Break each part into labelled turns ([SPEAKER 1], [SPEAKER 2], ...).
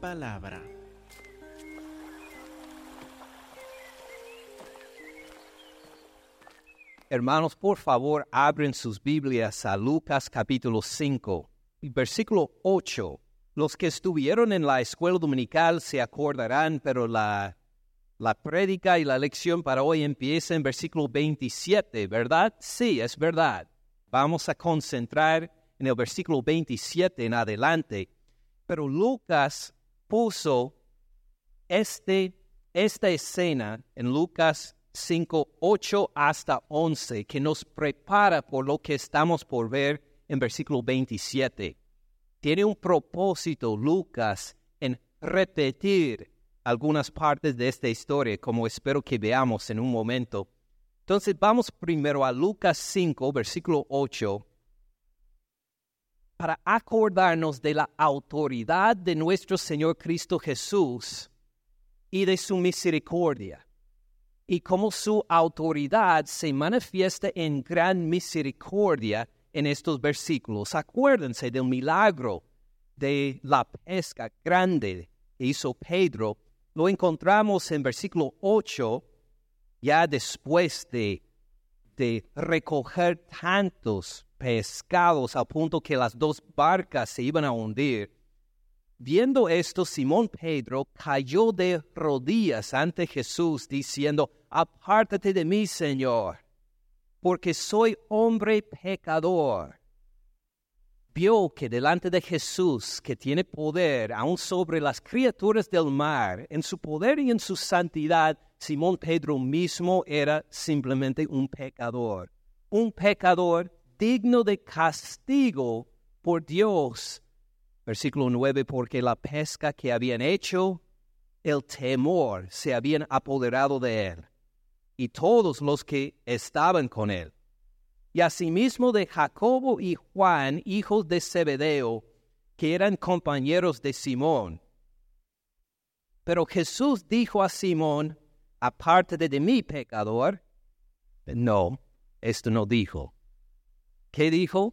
[SPEAKER 1] palabra.
[SPEAKER 2] Hermanos, por favor, abren sus Biblias a Lucas capítulo 5, versículo 8. Los que estuvieron en la escuela dominical se acordarán, pero la, la prédica y la lección para hoy empieza en versículo 27, ¿verdad? Sí, es verdad. Vamos a concentrar en el versículo 27 en adelante. Pero Lucas puso este, esta escena en Lucas 5, 8 hasta 11, que nos prepara por lo que estamos por ver en versículo 27. Tiene un propósito Lucas en repetir algunas partes de esta historia, como espero que veamos en un momento. Entonces vamos primero a Lucas 5, versículo 8, para acordarnos de la autoridad de nuestro Señor Cristo Jesús y de su misericordia, y cómo su autoridad se manifiesta en gran misericordia en estos versículos. Acuérdense del milagro de la pesca grande que hizo Pedro. Lo encontramos en versículo 8, ya después de, de recoger tantos pescados al punto que las dos barcas se iban a hundir. Viendo esto, Simón Pedro cayó de rodillas ante Jesús, diciendo, Apártate de mí, Señor, porque soy hombre pecador. Vio que delante de Jesús, que tiene poder aún sobre las criaturas del mar, en su poder y en su santidad, Simón Pedro mismo era simplemente un pecador. Un pecador digno de castigo por Dios. Versículo 9, porque la pesca que habían hecho, el temor se habían apoderado de él, y todos los que estaban con él. Y asimismo de Jacobo y Juan, hijos de Zebedeo, que eran compañeros de Simón. Pero Jesús dijo a Simón, aparte de mí, pecador. No, esto no dijo. ¿Qué dijo?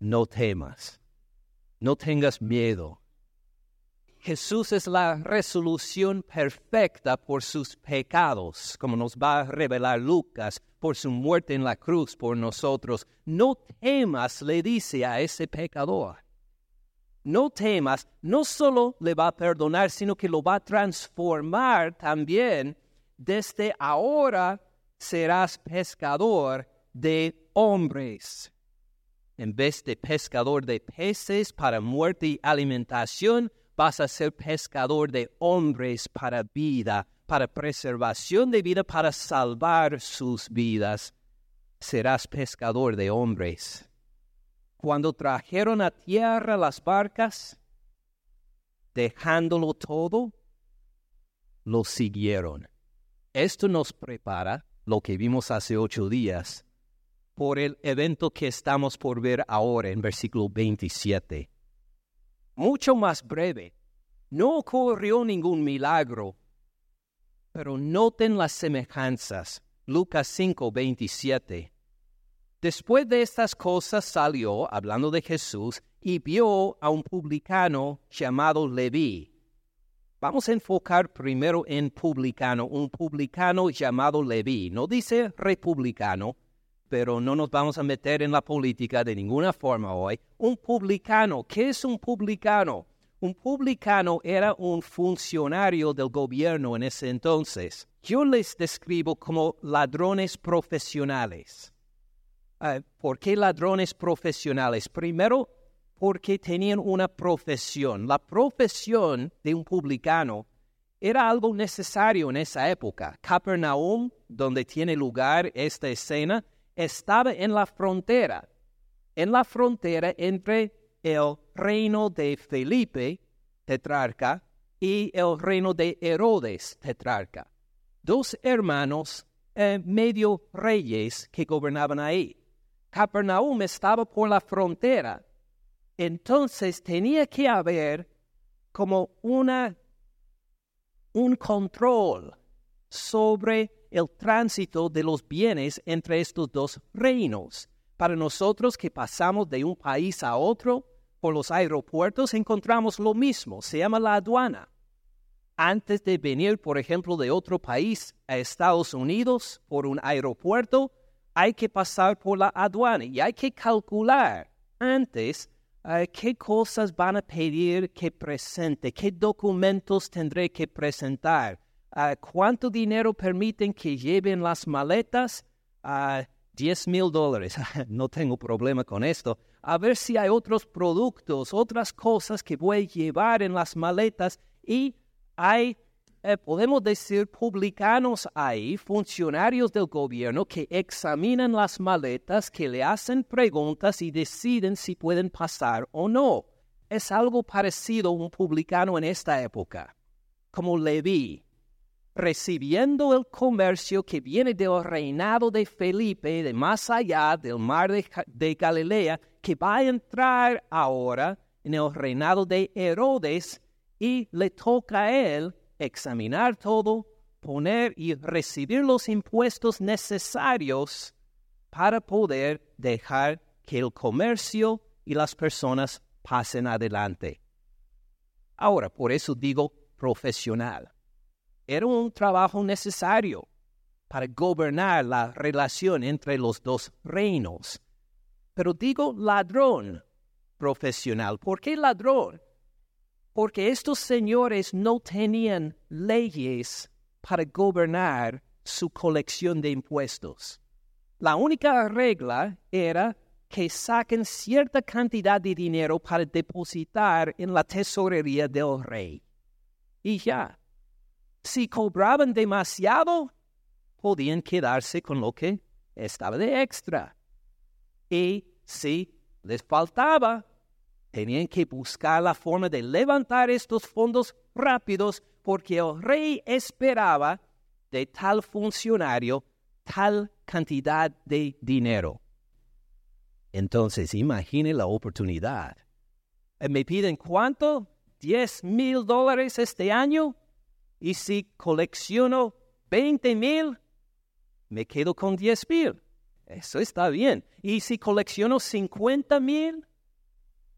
[SPEAKER 2] No temas, no tengas miedo. Jesús es la resolución perfecta por sus pecados, como nos va a revelar Lucas, por su muerte en la cruz por nosotros. No temas, le dice a ese pecador. No temas, no solo le va a perdonar, sino que lo va a transformar también. Desde ahora serás pescador de hombres. En vez de pescador de peces para muerte y alimentación, vas a ser pescador de hombres para vida, para preservación de vida, para salvar sus vidas. Serás pescador de hombres. Cuando trajeron a tierra las barcas, dejándolo todo, lo siguieron. Esto nos prepara lo que vimos hace ocho días por el evento que estamos por ver ahora en versículo 27. Mucho más breve. No ocurrió ningún milagro, pero noten las semejanzas. Lucas 5, 27. Después de estas cosas salió, hablando de Jesús, y vio a un publicano llamado Leví. Vamos a enfocar primero en publicano, un publicano llamado Leví. No dice republicano, pero no nos vamos a meter en la política de ninguna forma hoy. Un publicano, ¿qué es un publicano? Un publicano era un funcionario del gobierno en ese entonces. Yo les describo como ladrones profesionales. Uh, ¿Por qué ladrones profesionales? Primero, porque tenían una profesión. La profesión de un publicano era algo necesario en esa época. Capernaum, donde tiene lugar esta escena, estaba en la frontera, en la frontera entre el reino de Felipe, tetrarca, y el reino de Herodes, tetrarca. Dos hermanos eh, medio reyes que gobernaban ahí. Capernaum estaba por la frontera. Entonces tenía que haber como una, un control sobre el tránsito de los bienes entre estos dos reinos. Para nosotros que pasamos de un país a otro, por los aeropuertos encontramos lo mismo, se llama la aduana. Antes de venir, por ejemplo, de otro país a Estados Unidos por un aeropuerto, hay que pasar por la aduana y hay que calcular antes eh, qué cosas van a pedir que presente, qué documentos tendré que presentar, eh, cuánto dinero permiten que lleven las maletas, 10 mil dólares. no tengo problema con esto. A ver si hay otros productos, otras cosas que voy a llevar en las maletas y hay eh, podemos decir, publicanos ahí, funcionarios del gobierno que examinan las maletas, que le hacen preguntas y deciden si pueden pasar o no. Es algo parecido a un publicano en esta época, como Leví, recibiendo el comercio que viene del reinado de Felipe, de más allá del mar de, de Galilea, que va a entrar ahora en el reinado de Herodes y le toca a él examinar todo, poner y recibir los impuestos necesarios para poder dejar que el comercio y las personas pasen adelante. Ahora, por eso digo profesional. Era un trabajo necesario para gobernar la relación entre los dos reinos. Pero digo ladrón profesional. ¿Por qué ladrón? porque estos señores no tenían leyes para gobernar su colección de impuestos. La única regla era que saquen cierta cantidad de dinero para depositar en la tesorería del rey. Y ya, si cobraban demasiado, podían quedarse con lo que estaba de extra. Y si les faltaba, Tenían que buscar la forma de levantar estos fondos rápidos porque el rey esperaba de tal funcionario tal cantidad de dinero. Entonces, imagine la oportunidad. Eh, me piden cuánto? 10 mil dólares este año. Y si colecciono 20 mil, me quedo con 10 mil. Eso está bien. Y si colecciono 50 mil,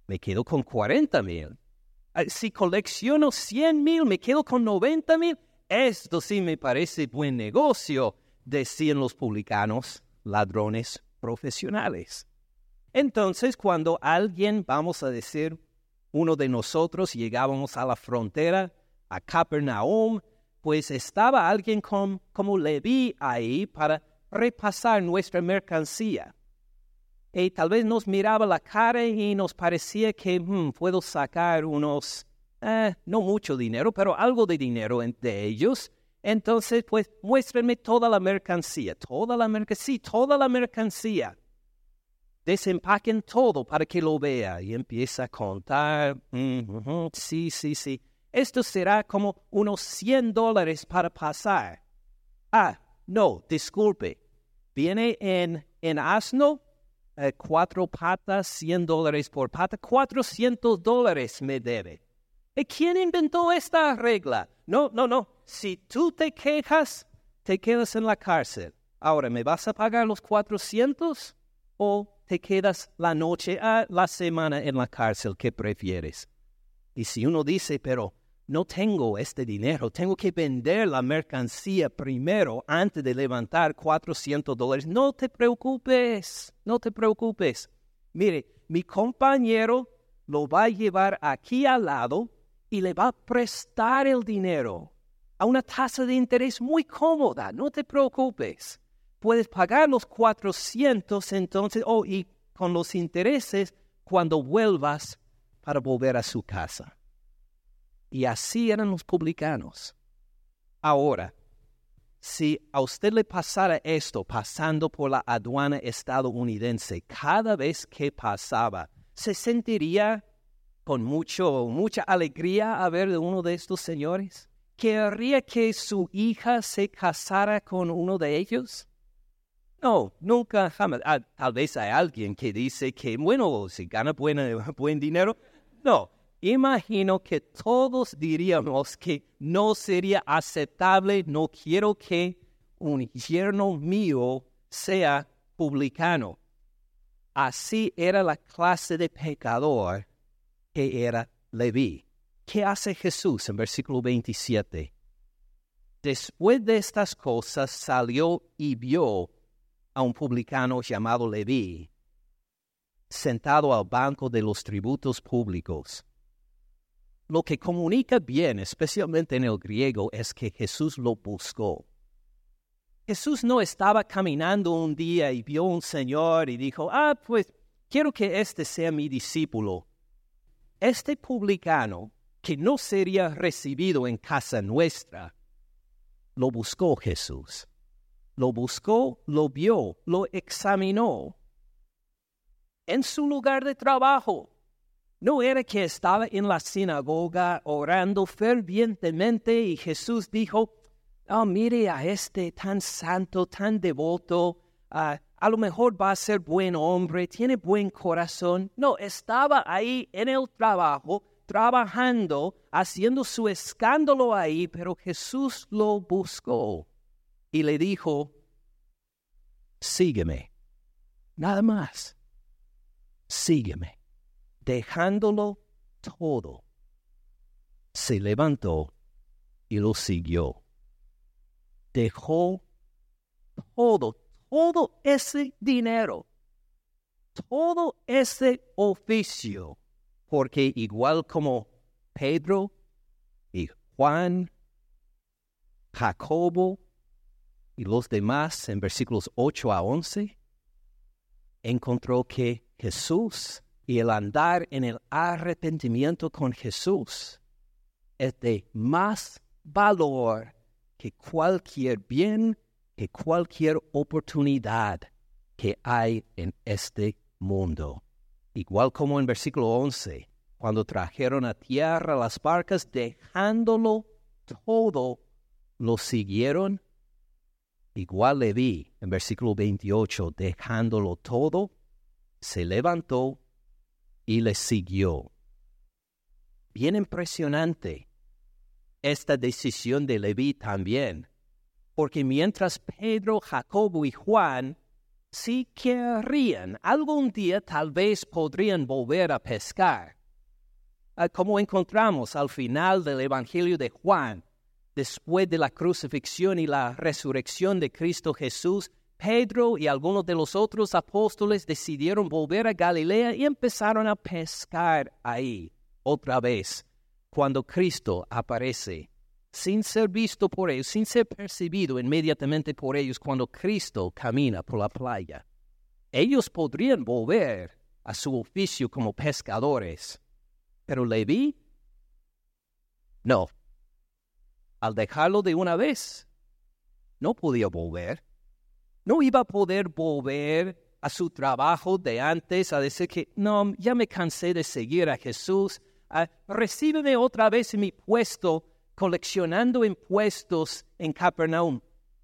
[SPEAKER 2] me quedo con 40 mil. Ah, si colecciono 100 mil, me quedo con 90 mil. Esto sí me parece buen negocio, decían los publicanos, ladrones profesionales. Entonces, cuando alguien, vamos a decir, uno de nosotros llegábamos a la frontera, a Capernaum, pues estaba alguien como Leví ahí para repasar nuestra mercancía y tal vez nos miraba la cara y nos parecía que hmm, puedo sacar unos, eh, no mucho dinero, pero algo de dinero de ellos. Entonces, pues muéstrenme toda la mercancía, toda la mercancía, toda la mercancía. Desempaquen todo para que lo vea y empieza a contar. Mm, sí, sí, sí. Esto será como unos 100 dólares para pasar. Ah, no, disculpe. Viene en, en asno eh, cuatro patas, 100 dólares por pata, 400 dólares me debe. ¿Y quién inventó esta regla? No, no, no. Si tú te quejas, te quedas en la cárcel. Ahora, ¿me vas a pagar los 400 o te quedas la noche, a la semana en la cárcel? ¿Qué prefieres? Y si uno dice, pero no tengo este dinero, tengo que vender la mercancía primero antes de levantar 400 dólares. No te preocupes, no te preocupes. Mire, mi compañero lo va a llevar aquí al lado y le va a prestar el dinero a una tasa de interés muy cómoda. No te preocupes. Puedes pagar los 400 entonces, oh, y con los intereses cuando vuelvas para volver a su casa. Y así eran los publicanos. Ahora, si a usted le pasara esto pasando por la aduana estadounidense, cada vez que pasaba, ¿se sentiría con mucho, mucha alegría a ver de uno de estos señores? ¿Querría que su hija se casara con uno de ellos? No, nunca, jamás. Ah, tal vez hay alguien que dice que, bueno, si gana buen dinero. No, imagino que todos diríamos que no sería aceptable, no quiero que un yerno mío sea publicano. Así era la clase de pecador que era Leví. ¿Qué hace Jesús en versículo 27? Después de estas cosas salió y vio a un publicano llamado Leví, sentado al banco de los tributos públicos. Lo que comunica bien, especialmente en el griego, es que Jesús lo buscó. Jesús no estaba caminando un día y vio un señor y dijo, ah, pues quiero que este sea mi discípulo. Este publicano, que no sería recibido en casa nuestra, lo buscó Jesús. Lo buscó, lo vio, lo examinó. En su lugar de trabajo, no era que estaba en la sinagoga orando fervientemente y Jesús dijo, oh, mire a este tan santo, tan devoto, ah, a lo mejor va a ser buen hombre, tiene buen corazón. No, estaba ahí en el trabajo, trabajando, haciendo su escándalo ahí, pero Jesús lo buscó y le dijo, sígueme, nada más, sígueme, dejándolo todo. Se levantó y lo siguió. Dejó todo, todo ese dinero, todo ese oficio, porque igual como Pedro y Juan, Jacobo y los demás en versículos 8 a 11, encontró que Jesús y el andar en el arrepentimiento con Jesús es de más valor que cualquier bien, que cualquier oportunidad que hay en este mundo. Igual como en versículo 11, cuando trajeron a tierra las barcas, dejándolo todo, lo siguieron. Igual le vi en versículo 28, dejándolo todo, se levantó y le siguió. Bien impresionante esta decisión de Leví también, porque mientras Pedro, Jacobo y Juan sí querrían, algún día tal vez podrían volver a pescar. Ah, como encontramos al final del Evangelio de Juan, después de la crucifixión y la resurrección de Cristo Jesús, Pedro y algunos de los otros apóstoles decidieron volver a Galilea y empezaron a pescar ahí otra vez cuando Cristo aparece, sin ser visto por ellos, sin ser percibido inmediatamente por ellos cuando Cristo camina por la playa. Ellos podrían volver a su oficio como pescadores, pero Leví, no. Al dejarlo de una vez, no podía volver. No iba a poder volver a su trabajo de antes a decir que, no, ya me cansé de seguir a Jesús, uh, recíbeme otra vez en mi puesto coleccionando impuestos en Capernaum.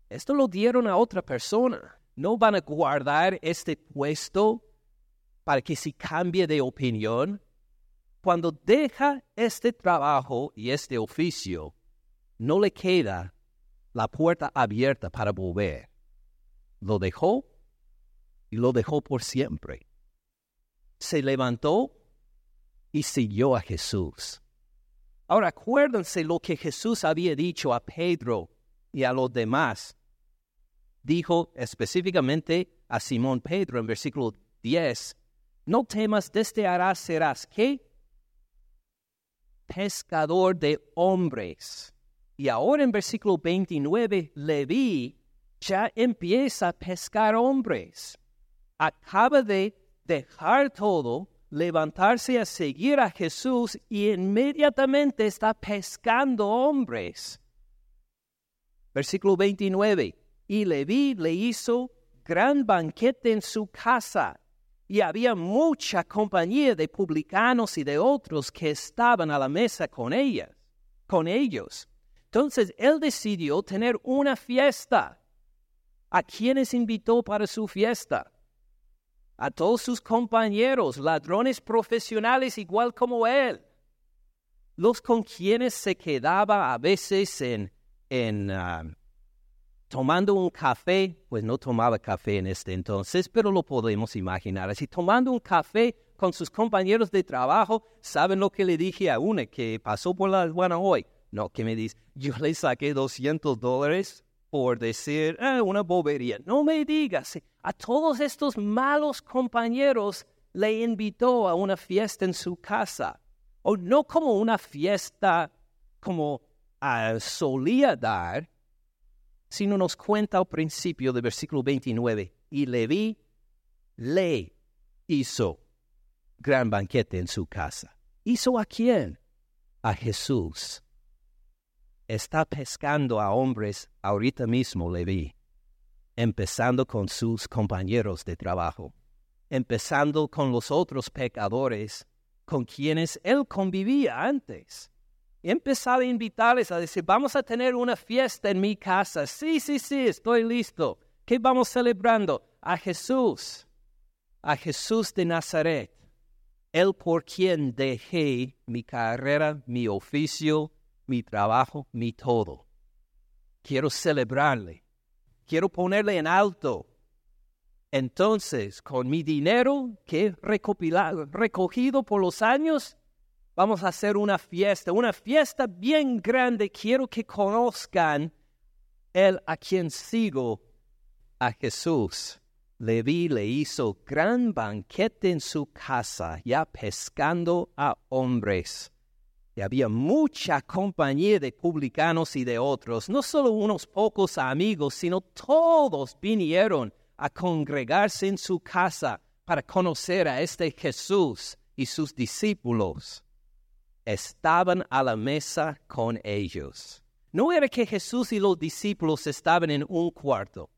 [SPEAKER 2] Esto lo dieron a otra persona. No van a guardar este puesto para que si cambie de opinión. Cuando deja este trabajo y este oficio, no le queda la puerta abierta para volver. Lo dejó y lo dejó por siempre. Se levantó y siguió a Jesús. Ahora acuérdense lo que Jesús había dicho a Pedro y a los demás. Dijo específicamente a Simón Pedro en versículo 10, no temas, desde harás serás? Pescador de hombres. Y ahora en versículo 29, Leví ya empieza a pescar hombres. Acaba de dejar todo levantarse a seguir a Jesús y inmediatamente está pescando hombres. Versículo 29. Y Leví le hizo gran banquete en su casa, y había mucha compañía de publicanos y de otros que estaban a la mesa con ellas, con ellos. Entonces él decidió tener una fiesta. ¿A quienes invitó para su fiesta? a todos sus compañeros, ladrones profesionales igual como él, los con quienes se quedaba a veces en, en ah, tomando un café, pues no tomaba café en este entonces, pero lo podemos imaginar así, tomando un café con sus compañeros de trabajo. ¿Saben lo que le dije a una que pasó por la aduana hoy? No, que me dice, yo le saqué 200 dólares por decir ah, una bobería. No me digas, a todos estos malos compañeros le invitó a una fiesta en su casa. O no como una fiesta como ah, solía dar, sino nos cuenta al principio del versículo 29, y Leví le hizo gran banquete en su casa. ¿Hizo a quién? A Jesús. Está pescando a hombres ahorita mismo, Leví, empezando con sus compañeros de trabajo, empezando con los otros pecadores con quienes él convivía antes. Empezaba a invitarles a decir, vamos a tener una fiesta en mi casa. Sí, sí, sí, estoy listo. ¿Qué vamos celebrando? A Jesús, a Jesús de Nazaret, el por quien dejé mi carrera, mi oficio, mi trabajo, mi todo. Quiero celebrarle, quiero ponerle en alto. Entonces, con mi dinero que he recogido por los años, vamos a hacer una fiesta, una fiesta bien grande. Quiero que conozcan el a quien sigo, a Jesús. Leví le hizo gran banquete en su casa, ya pescando a hombres. Había mucha compañía de publicanos y de otros, no solo unos pocos amigos, sino todos vinieron a congregarse en su casa para conocer a este Jesús y sus discípulos. Estaban a la mesa con ellos. No era que Jesús y los discípulos estaban en un cuarto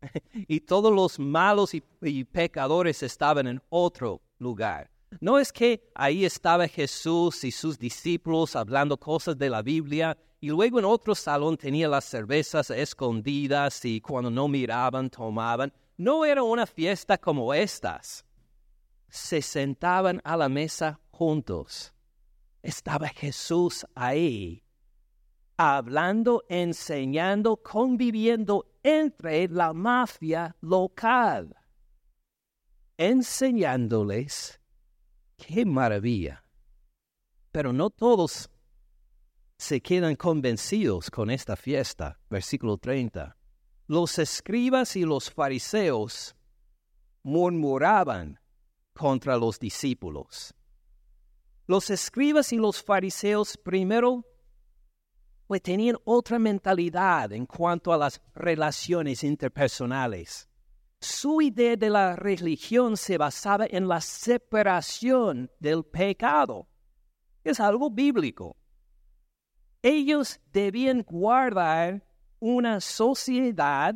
[SPEAKER 2] y todos los malos y, pecadores estaban en otro lugar. No es que ahí estaba Jesús y sus discípulos hablando cosas de la Biblia y luego en otro salón tenía las cervezas escondidas y cuando no miraban tomaban. No era una fiesta como estas. Se sentaban a la mesa juntos. Estaba Jesús ahí hablando, enseñando, conviviendo entre la mafia local, enseñándoles qué maravilla. Pero no todos se quedan convencidos con esta fiesta. Versículo 30. Los escribas y los fariseos murmuraban contra los discípulos. Los escribas y los fariseos primero pues tenían otra mentalidad en cuanto a las relaciones interpersonales. Su idea de la religión se basaba en la separación del pecado. Es algo bíblico. Ellos debían guardar una sociedad,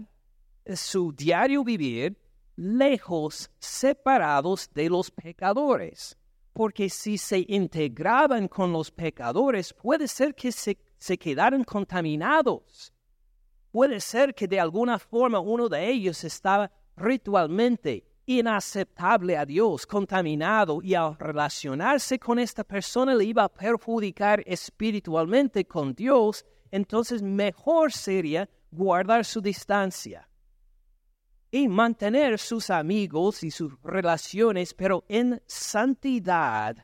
[SPEAKER 2] su diario vivir, lejos, separados de los pecadores. Porque si se integraban con los pecadores, puede ser que se se quedaron contaminados. Puede ser que de alguna forma uno de ellos estaba ritualmente inaceptable a Dios, contaminado, y al relacionarse con esta persona le iba a perjudicar espiritualmente con Dios, entonces mejor sería guardar su distancia y mantener sus amigos y sus relaciones, pero en santidad,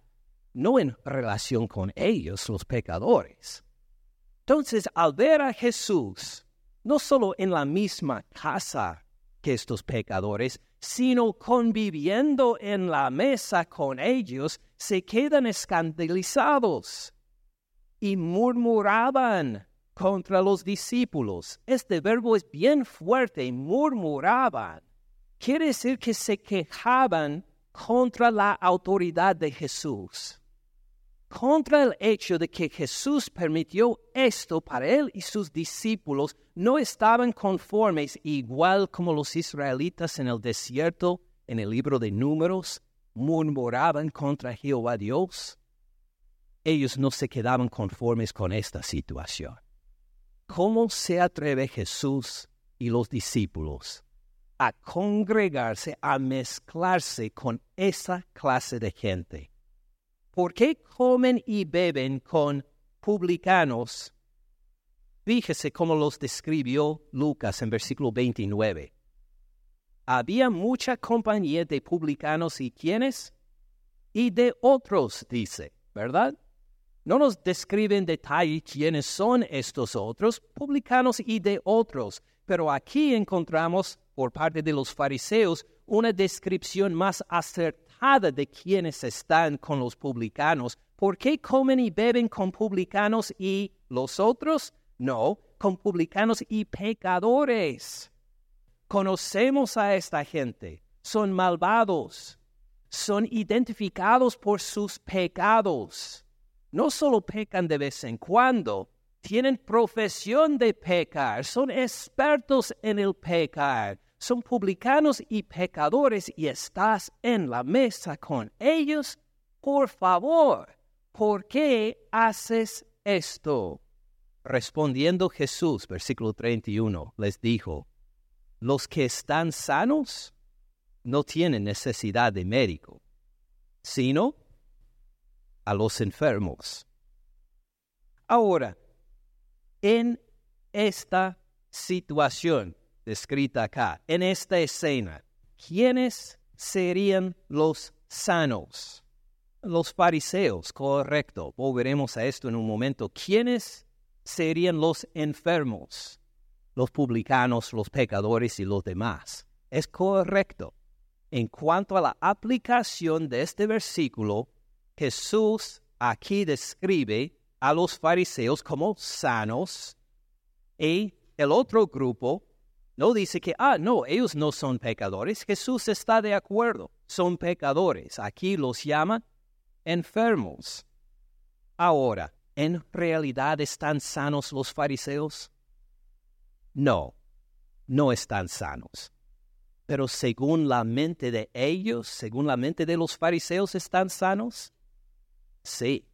[SPEAKER 2] no en relación con ellos, los pecadores. Entonces, al ver a Jesús, no solo en la misma casa que estos pecadores, sino conviviendo en la mesa con ellos, se quedan escandalizados y murmuraban contra los discípulos. Este verbo es bien fuerte, murmuraban. Quiere decir que se quejaban contra la autoridad de Jesús contra el hecho de que Jesús permitió esto para él y sus discípulos, no estaban conformes, igual como los israelitas en el desierto, en el libro de números, murmuraban contra Jehová Dios. Ellos no se quedaban conformes con esta situación. ¿Cómo se atreve Jesús y los discípulos a congregarse, a mezclarse con esa clase de gente? ¿Por qué comen y beben con publicanos? Fíjese cómo los describió Lucas en versículo 29. Había mucha compañía de publicanos y quienes? y de otros, dice, ¿verdad? No nos describen en detalle quiénes son estos otros, publicanos y de otros, pero aquí encontramos por parte de los fariseos una descripción más acertada de quiénes están con los publicanos. ¿Por qué comen y beben con publicanos y los otros? No, con publicanos y pecadores. Conocemos a esta gente, son malvados, son identificados por sus pecados. No solo pecan de vez en cuando, tienen profesión de pecar, son expertos en el pecar, son publicanos y pecadores y estás en la mesa con ellos. Por favor, ¿por qué haces esto? Respondiendo Jesús, versículo 31, les dijo, los que están sanos no tienen necesidad de médico, sino a los enfermos. Ahora, en esta situación descrita acá, en esta escena, ¿quiénes serían los sanos? Los fariseos, correcto. Volveremos a esto en un momento. ¿Quiénes serían los enfermos? Los publicanos, los pecadores y los demás. Es correcto en cuanto a la aplicación de este versículo, Jesús aquí describe a los fariseos como sanos y el otro grupo no dice que, ah, no, ellos no son pecadores. Jesús está de acuerdo, son pecadores. Aquí los llama enfermos. Ahora, ¿en realidad están sanos los fariseos? No, no están sanos. Pero según la mente de ellos, según la mente de los fariseos, ¿están sanos? Sí.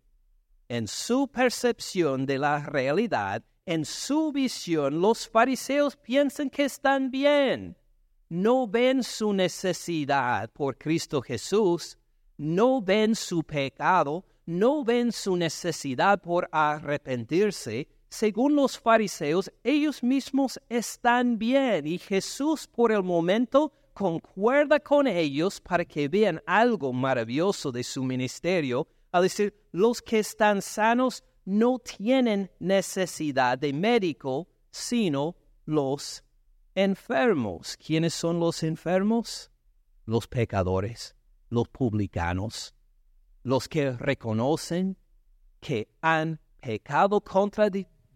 [SPEAKER 2] En su percepción de la realidad, en su visión, los fariseos piensan que están bien. No ven su necesidad por Cristo Jesús, no ven su pecado, no ven su necesidad por arrepentirse, según los fariseos, ellos mismos están bien y Jesús por el momento concuerda con ellos para que vean algo maravilloso de su ministerio, al decir, los que están sanos no tienen necesidad de médico, sino los enfermos. ¿Quiénes son los enfermos? Los pecadores, los publicanos, los que reconocen que han pecado contra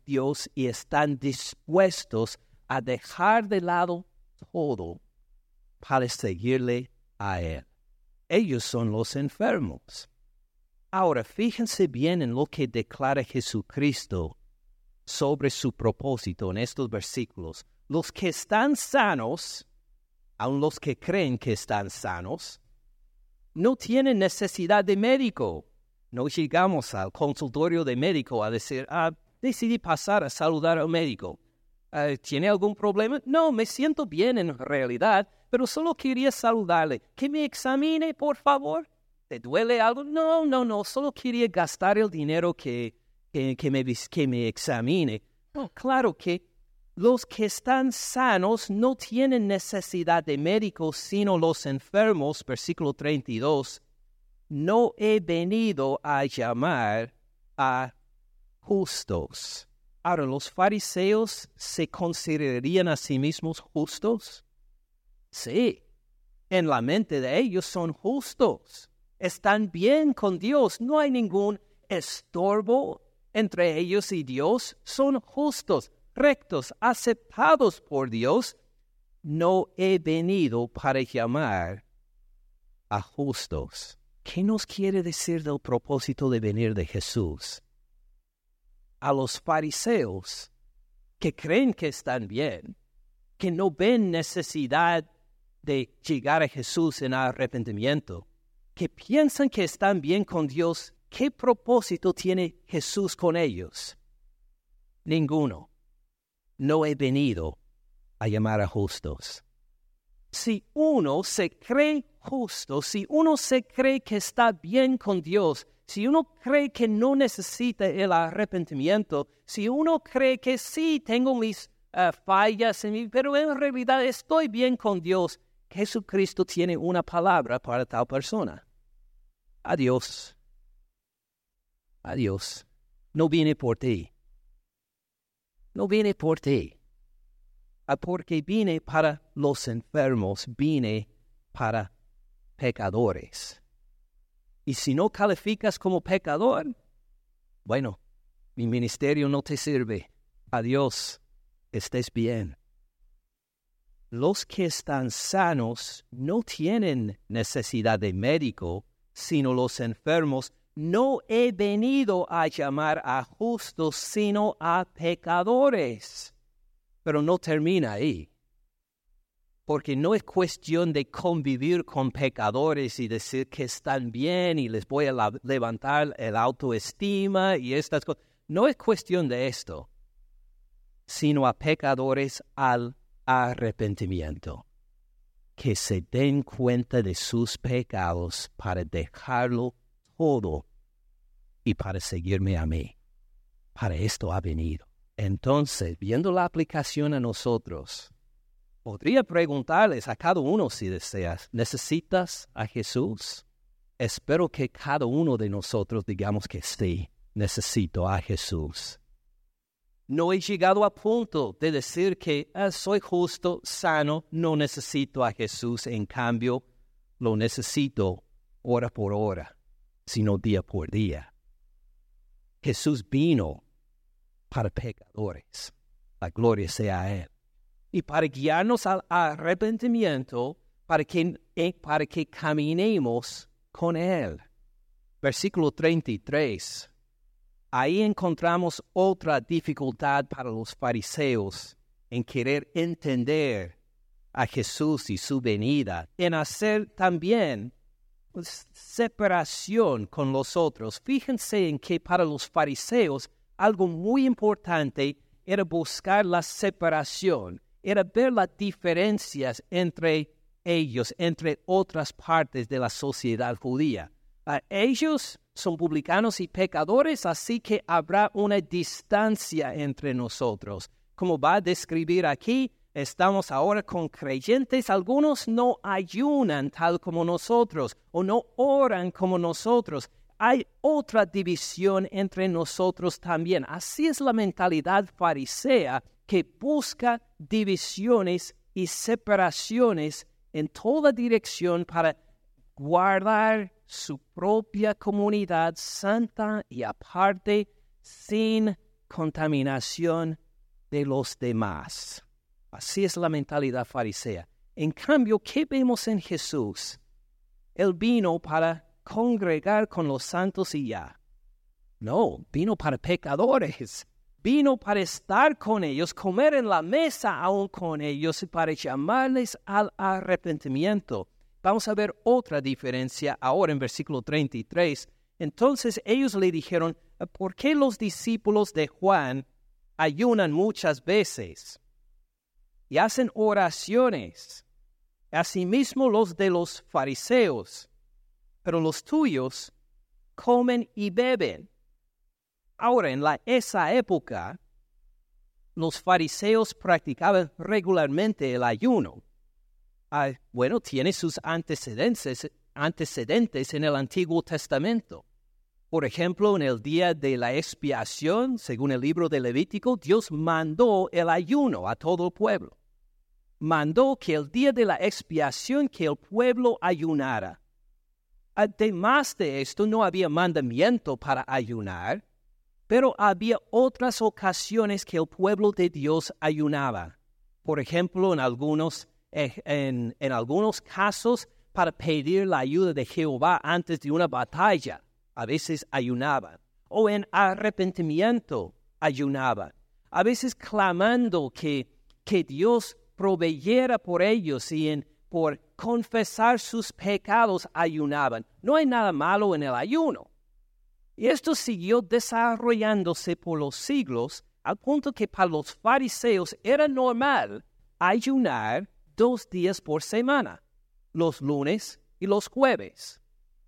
[SPEAKER 2] Dios y están dispuestos a dejar de lado todo para seguirle a Él. Ellos son los enfermos. Ahora, fíjense bien en lo que declara Jesucristo sobre su propósito en estos versículos. Los que están sanos, aun los que creen que están sanos, no tienen necesidad de médico. No llegamos al consultorio de médico a decir, ah, decidí pasar a saludar al médico. Ah, ¿Tiene algún problema? No, me siento bien en realidad, pero solo quería saludarle. Que me examine, por favor. ¿Te duele algo? No, no, no, solo quería gastar el dinero que, que, me, que me examine. No, claro que los que están sanos no tienen necesidad de médicos, sino los enfermos, versículo 32. No he venido a llamar a justos. Ahora, ¿los fariseos se considerarían a sí mismos justos? Sí, en la mente de ellos son justos. Están bien con Dios. No hay ningún estorbo entre ellos y Dios. Son justos, rectos, aceptados por Dios. No he venido para llamar a justos. ¿Qué nos quiere decir del propósito de venir de Jesús? a los fariseos que creen que están bien, que no ven necesidad de llegar a Jesús en arrepentimiento, que piensan que están bien con Dios, ¿qué propósito tiene Jesús con ellos? Ninguno. No he venido a llamar a justos. Si uno se cree justo, si uno se cree que está bien con Dios, si uno cree que no necesita el arrepentimiento, si uno cree que sí tengo mis eh, fallas en mí, pero en realidad estoy bien con Dios, Jesucristo tiene una palabra para tal persona. Adiós, adiós, no viene por ti, no viene por ti, ah, porque vine para los enfermos, vine para pecadores. Y si no calificas como pecador, bueno, mi ministerio no te sirve. Adiós, estés bien. Los que están sanos no tienen necesidad de médico, sino los enfermos. No he venido a llamar a justos, sino a pecadores. Pero no termina ahí. Porque no es cuestión de convivir con pecadores y decir que están bien y les voy a levantar el autoestima y estas cosas. No es cuestión de esto, sino a pecadores al arrepentimiento, que se den cuenta de sus pecados para dejarlo todo y para seguirme a mí. Para esto ha venido. Entonces, viendo la aplicación a nosotros, podría preguntarles a cada uno si deseas, ¿necesitas a Jesús? Espero que cada uno de nosotros digamos que sí, necesito a Jesús. No he llegado a punto de decir que ah, soy justo, sano, no necesito a Jesús, en cambio lo necesito hora por hora, sino día por día. Jesús vino para pecadores, la gloria sea a Él, y para guiarnos al arrepentimiento, para que, eh, para que caminemos con Él. Versículo 33 Ahí encontramos otra dificultad para los fariseos en querer entender a Jesús y su venida, en hacer también pues, separación con los otros. Fíjense en que para los fariseos algo muy importante era buscar la separación, era ver las diferencias entre ellos, entre otras partes de la sociedad judía. A ellos son publicanos y pecadores, así que habrá una distancia entre nosotros. Como va a describir aquí, estamos ahora con creyentes, algunos no ayunan tal como nosotros o no oran como nosotros. Hay otra división entre nosotros también. Así es la mentalidad farisea que busca divisiones y separaciones en toda dirección para guardar su propia comunidad santa y aparte sin contaminación de los demás. Así es la mentalidad farisea. En cambio, ¿qué vemos en Jesús? Él vino para congregar con los santos y ya. No, vino para pecadores. Vino para estar con ellos, comer en la mesa aún con ellos y para llamarles al arrepentimiento. Vamos a ver otra diferencia ahora en versículo 33. Entonces ellos le dijeron, ¿por qué los discípulos de Juan ayunan muchas veces y hacen oraciones? Asimismo los de los fariseos, pero los tuyos comen y beben. Ahora, en la, esa época, los fariseos practicaban regularmente el ayuno bueno, tiene sus antecedentes, antecedentes en el Antiguo Testamento. Por ejemplo, en el día de la expiación, según el libro de Levítico, Dios mandó el ayuno a todo el pueblo. Mandó que el día de la expiación que el pueblo ayunara. Además de esto, no había mandamiento para ayunar, pero había otras ocasiones que el pueblo de Dios ayunaba. Por ejemplo, en algunos en, algunos casos para pedir la ayuda de Jehová antes de una batalla. A veces ayunaban. O en arrepentimiento ayunaban. A veces clamando que, que Dios proveyera por ellos y en, por confesar sus pecados ayunaban. No hay nada malo en el ayuno. Y esto siguió desarrollándose por los siglos al punto que para los fariseos era normal ayunar dos días por semana, los lunes y los jueves.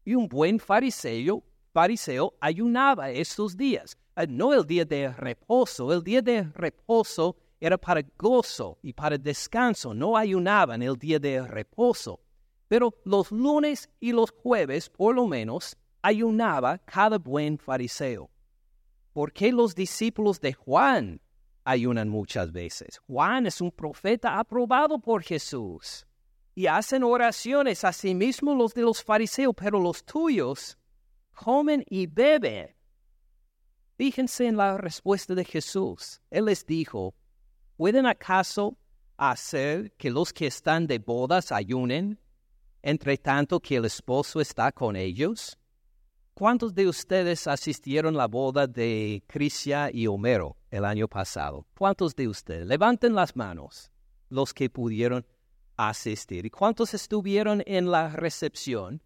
[SPEAKER 2] Y un buen fariseo, fariseo ayunaba estos días, eh, no el día de reposo, el día de reposo era para gozo y para descanso, no ayunaban el día de reposo. Pero los lunes y los jueves, por lo menos, ayunaba cada buen fariseo? ¿Por qué los discípulos de Juan ayunan muchas veces? Juan es un profeta aprobado por Jesús y hacen oraciones a sí los de los fariseos, pero los tuyos comen y beben. Fíjense en la respuesta de Jesús. Él les dijo, ¿pueden acaso hacer que los que están de bodas ayunen, entre tanto que el esposo está con ellos? ¿Cuántos de ustedes asistieron a la boda de Crisia y Homero el año pasado? ¿Cuántos de ustedes? Levanten las manos los que pudieron asistir. ¿Y cuántos estuvieron en la recepción?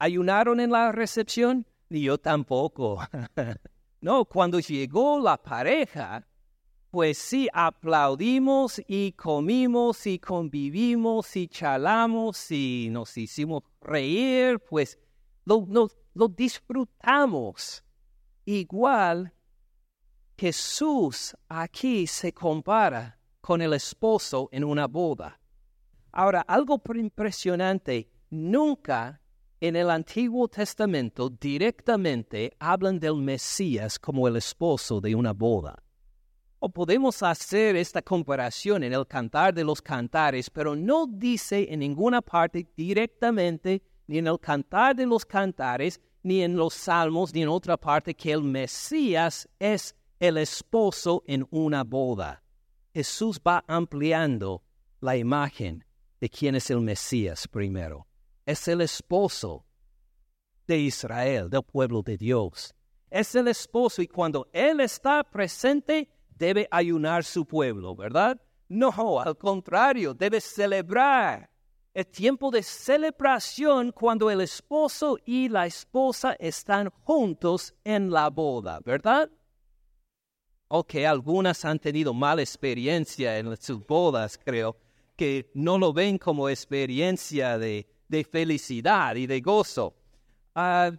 [SPEAKER 2] ¿Ayunaron en la recepción? Ni yo tampoco. no, cuando llegó la pareja, pues sí, aplaudimos y comimos y convivimos y charlamos y nos hicimos reír, pues lo, disfrutamos. Igual Jesús aquí se compara con el esposo en una boda. Ahora, algo impresionante, nunca en el Antiguo Testamento directamente hablan del Mesías como el esposo de una boda. O podemos hacer esta comparación en el cantar de los cantares, pero no dice en ninguna parte directamente ni en el cantar de los cantares, ni en los salmos, ni en otra parte, que el Mesías es el esposo en una boda. Jesús va ampliando la imagen de quién es el Mesías primero. Es el esposo de Israel, del pueblo de Dios. Es el esposo y cuando Él está presente, debe ayunar su pueblo, ¿verdad? No, al contrario, debe celebrar es tiempo de celebración cuando el esposo y la esposa están juntos en la boda, ¿verdad? Ok, algunas han tenido mala experiencia en sus bodas, creo, que no lo ven como experiencia de, felicidad y de gozo. Ah,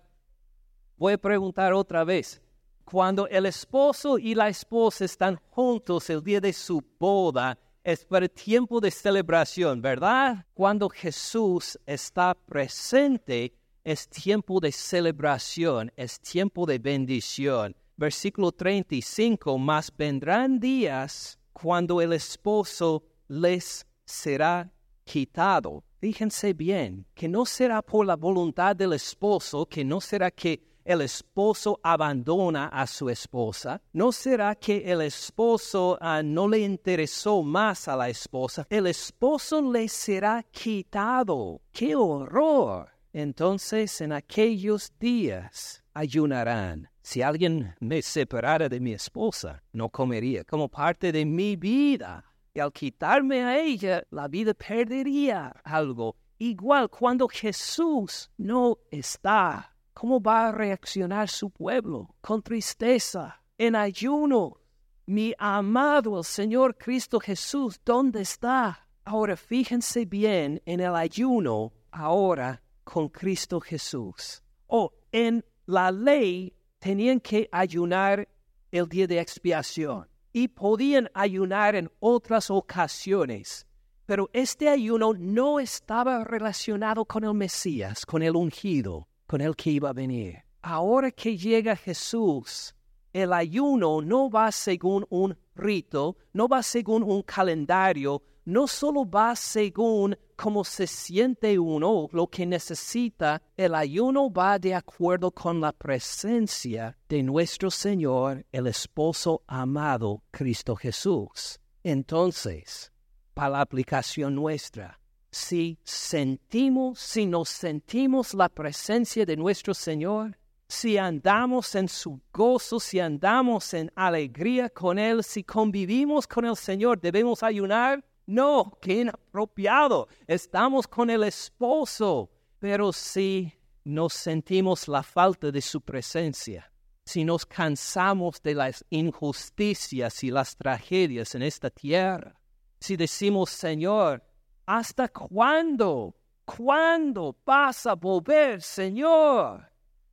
[SPEAKER 2] voy a preguntar otra vez. Cuando el esposo y la esposa están juntos el día de su boda, es para tiempo de celebración, ¿verdad? Cuando Jesús está presente, es tiempo de celebración, es tiempo de bendición. Versículo 35, más vendrán días cuando el esposo les será quitado. Fíjense bien, que no será por la voluntad del esposo, que no será que el esposo abandona a su esposa? ¿No será que el esposo ah, no le interesó más a la esposa? El esposo le será quitado. ¡Qué horror! Entonces en aquellos días ayunarán. Si alguien me separara de mi esposa, no comería como parte de mi vida. Y al quitarme a ella, la vida perdería algo. Igual cuando Jesús no está ¿Cómo va a reaccionar su pueblo? Con tristeza, en ayuno. Mi amado el Señor Cristo Jesús, ¿dónde está? Ahora fíjense bien en el ayuno ahora con Cristo Jesús. O oh, en la ley tenían que ayunar el día de expiación y podían ayunar en otras ocasiones. Pero este ayuno no estaba relacionado con el Mesías, con el ungido con el que iba a venir. Ahora que llega Jesús, el ayuno no va según un rito, no va según un calendario, no solo va según cómo se siente uno, lo que necesita, el ayuno va de acuerdo con la presencia de nuestro Señor, el esposo amado Cristo Jesús. Entonces, para la aplicación nuestra, si sentimos, si nos sentimos la presencia de nuestro Señor, si andamos en su gozo, si andamos en alegría con Él, si convivimos con el Señor, ¿debemos ayunar? No, qué inapropiado. Estamos con el esposo. Pero si nos sentimos la falta de su presencia, si nos cansamos de las injusticias y las tragedias en esta tierra, si decimos, Señor, ¿Hasta cuándo? ¿Cuándo vas a volver, Señor?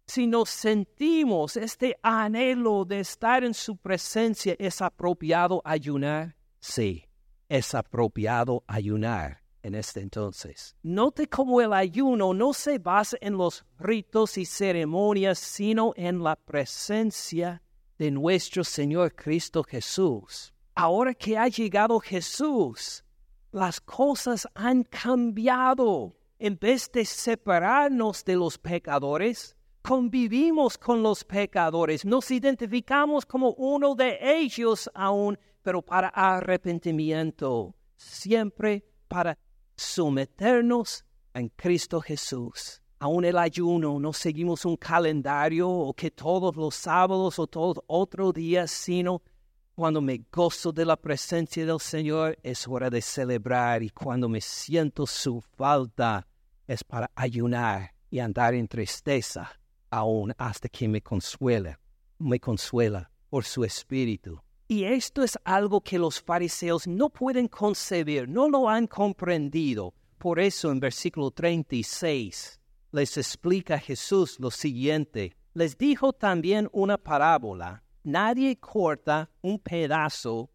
[SPEAKER 2] Si nos sentimos este anhelo de estar en su presencia, ¿es apropiado ayunar? Sí, es apropiado ayunar. en este entonces. Note cómo el ayuno no se basa en los ritos y ceremonias, sino en la presencia de nuestro Señor Cristo Jesús. Ahora que ha llegado Jesús, las cosas han cambiado. En vez de separarnos de los pecadores, convivimos con los pecadores, nos identificamos como uno de ellos aún, pero para arrepentimiento, siempre para someternos en Cristo Jesús. Aún el ayuno, no seguimos un calendario o que todos los sábados o todo otro día, sino cuando me gozo de la presencia del Señor es hora de celebrar y cuando me siento su falta es para ayunar y andar en tristeza aún hasta que me consuela, me consuela por su espíritu. Y esto es algo que los fariseos no pueden concebir, no lo han comprendido. Por eso en versículo 36 les explica Jesús lo siguiente. Les dijo también una parábola. Nadie corta un pedazo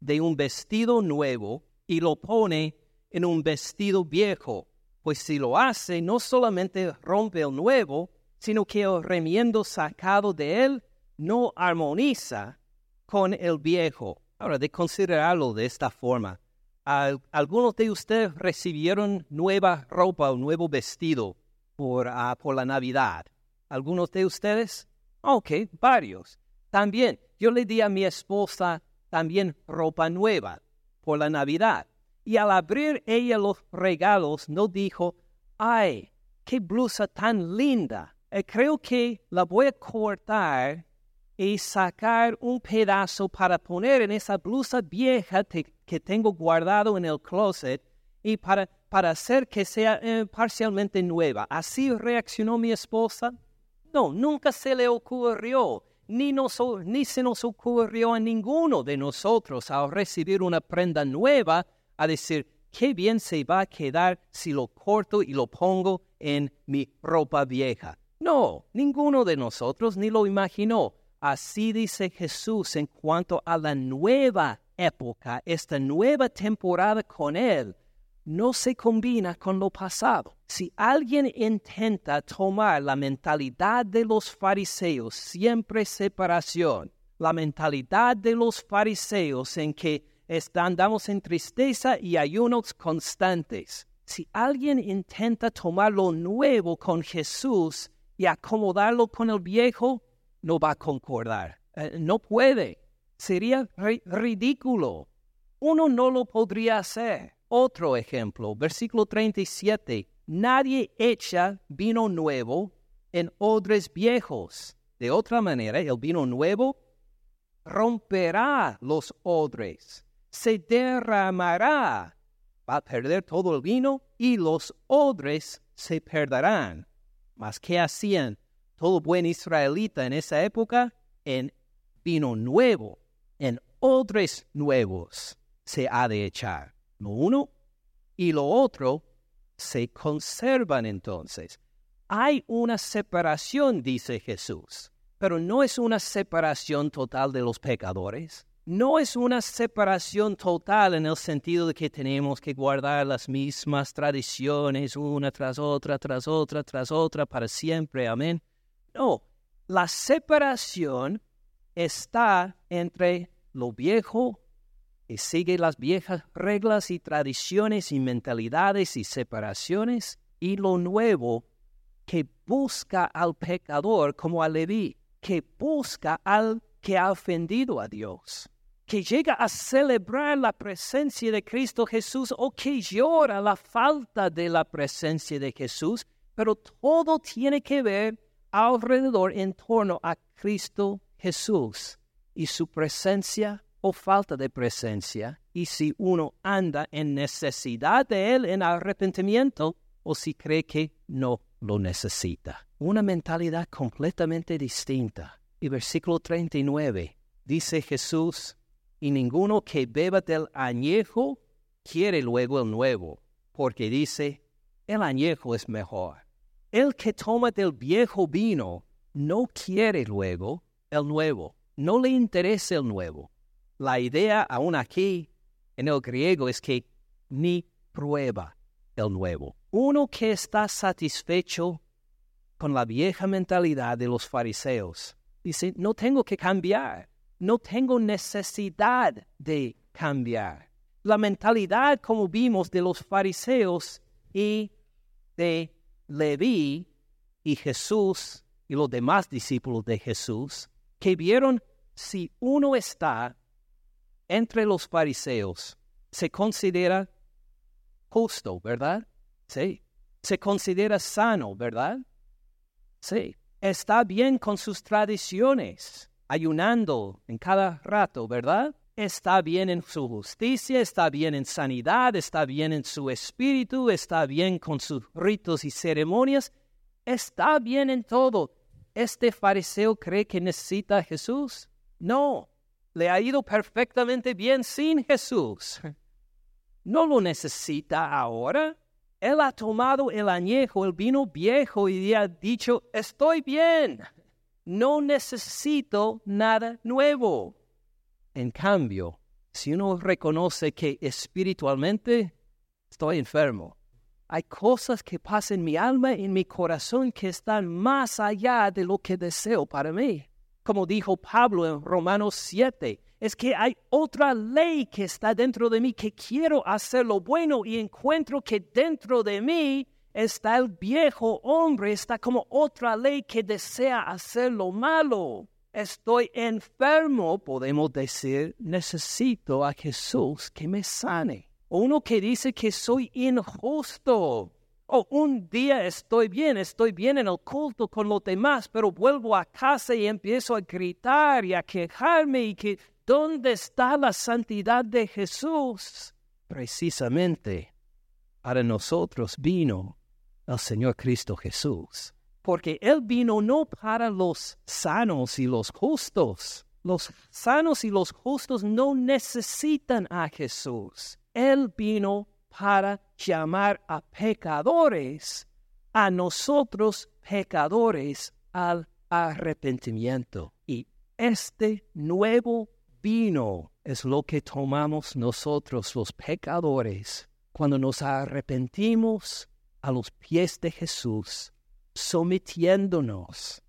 [SPEAKER 2] de un vestido nuevo y lo pone en un vestido viejo, pues si lo hace no solamente rompe el nuevo, sino que el remiendo sacado de él no armoniza con el viejo. Ahora, de considerarlo de esta forma, ¿algunos de ustedes recibieron nueva ropa o nuevo vestido por, ah, por la Navidad? ¿Algunos de ustedes? Ok, varios. También, yo le di a mi esposa también ropa nueva por la Navidad. Y al abrir ella los regalos, no dijo, ay, qué blusa tan linda. Eh, creo que la voy a cortar y sacar un pedazo para poner en esa blusa vieja que tengo guardado en el closet y para, para hacer que sea eh, parcialmente nueva. ¿Así reaccionó mi esposa? No, nunca se le ocurrió, ni, se nos ocurrió a ninguno de nosotros al recibir una prenda nueva a decir, qué bien se va a quedar si lo corto y lo pongo en mi ropa vieja. No, ninguno de nosotros ni lo imaginó. Así dice Jesús en cuanto a la nueva época, esta nueva temporada con Él, no se combina con lo pasado. Si alguien intenta tomar la mentalidad de los fariseos, siempre separación, la mentalidad de los fariseos en que andamos en tristeza y ayunos constantes, si alguien intenta tomar lo nuevo con Jesús, y acomodarlo con el viejo, no va a concordar. Eh, no puede. Sería ridículo. Uno no lo podría hacer. Otro ejemplo, versículo 37. Nadie echa vino nuevo en odres viejos. De otra manera, el vino nuevo romperá los odres, se derramará, va a perder todo el vino y los odres se perderán. Mas ¿qué hacían todo buen israelita en esa época? En vino nuevo, en odres nuevos se ha de echar. Lo uno y lo otro se conservan entonces. Hay una separación, dice Jesús, pero no es una separación total de los pecadores no es una separación total en el sentido de que tenemos que guardar las mismas tradiciones una tras otra, tras otra, tras otra, para siempre. Amén. No, la separación está entre lo viejo que sigue las viejas reglas y tradiciones y mentalidades y separaciones y lo nuevo que busca al pecador como a Leví, que busca al que ha ofendido a Dios que llega a celebrar la presencia de Cristo Jesús o que llora la falta de la presencia de Jesús, pero todo tiene que ver alrededor en torno a Cristo Jesús y su presencia o falta de presencia, y si uno anda en necesidad de Él en arrepentimiento o si cree que no lo necesita. Una mentalidad completamente distinta. Y versículo 39 dice Jesús, y ninguno que beba del añejo quiere luego el nuevo, porque dice, el añejo es mejor. El que toma del viejo vino no quiere luego el nuevo, no le interesa el nuevo. La idea aún aquí en el griego es que ni prueba el nuevo. Uno que está satisfecho con la vieja mentalidad de los fariseos. Dice, no tengo que cambiar, no tengo necesidad de cambiar. La mentalidad, como vimos, de los fariseos y de Leví y Jesús y los demás discípulos de Jesús, que vieron si uno está entre los fariseos, se considera justo, ¿verdad? Sí. Se considera sano, ¿verdad? Sí. Está bien con sus tradiciones, ayunando en cada rato, ¿verdad? Está bien en su justicia, está bien en sanidad, está bien en su espíritu, está bien con sus ritos y ceremonias, está bien en todo. ¿Este fariseo cree que necesita a Jesús? No, le ha ido perfectamente bien sin Jesús. No lo necesita ahora. Él ha tomado el añejo, el vino viejo y ha dicho, estoy bien, no necesito nada nuevo. En cambio, si uno reconoce que espiritualmente estoy enfermo, hay cosas que pasan en mi alma en mi corazón que están más allá de lo que deseo para mí. Como dijo Pablo en Romanos 7, es que hay otra ley que está dentro de mí, que quiero hacer lo bueno y encuentro que dentro de mí está el viejo hombre, está como otra ley que desea hacer lo malo. Estoy enfermo, podemos decir, necesito a Jesús que me sane. Uno que dice que soy injusto, Oh, un día estoy bien, estoy bien en el culto con los demás, pero vuelvo a casa y empiezo a gritar y a quejarme y que ¿dónde está la santidad de Jesús? Precisamente para nosotros vino el Señor Cristo Jesús, porque Él vino no para los sanos y los justos. Los sanos y los justos no necesitan a Jesús. Él vino para llamar a pecadores, a nosotros pecadores, al arrepentimiento. Y este nuevo vino es lo que tomamos nosotros los pecadores cuando nos arrepentimos a los pies de Jesús, sometiéndonos,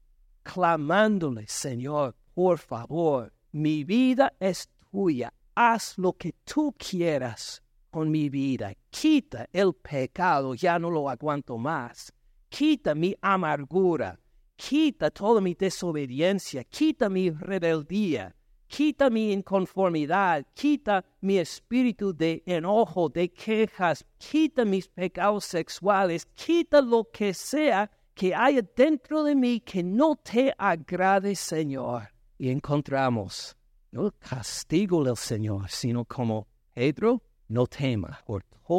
[SPEAKER 2] clamándole, Señor, por favor, mi vida es tuya, haz lo que tú quieras con mi vida. Quita el pecado, ya no lo aguanto más. Quita mi amargura. Quita toda mi desobediencia. Quita mi rebeldía. Quita mi inconformidad. Quita mi espíritu de enojo, de quejas. Quita mis pecados sexuales. Quita lo que sea que haya dentro de mí que no te agrade, Señor. Y encontramos no el castigo del Señor, sino como Pedro no tema,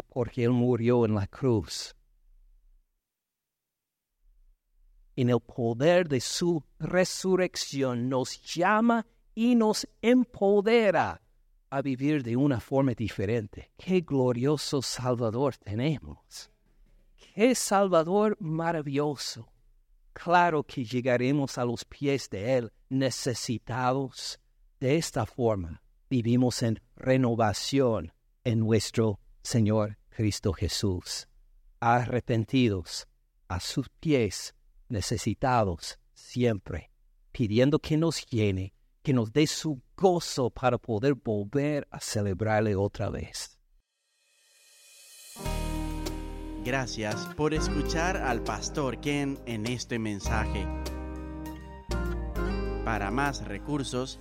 [SPEAKER 2] porque Él murió en la cruz. En el poder de su resurrección nos llama y nos empodera a vivir de una forma diferente. Qué glorioso Salvador tenemos. Qué Salvador maravilloso. Claro que llegaremos a los pies de Él necesitados. De esta forma vivimos en renovación en nuestro Señor Cristo Jesús, arrepentidos a sus pies, necesitados siempre, pidiendo que nos llene, que nos dé su gozo para poder volver a celebrarle otra vez.
[SPEAKER 1] Gracias por escuchar al pastor Ken en este mensaje. Para más recursos,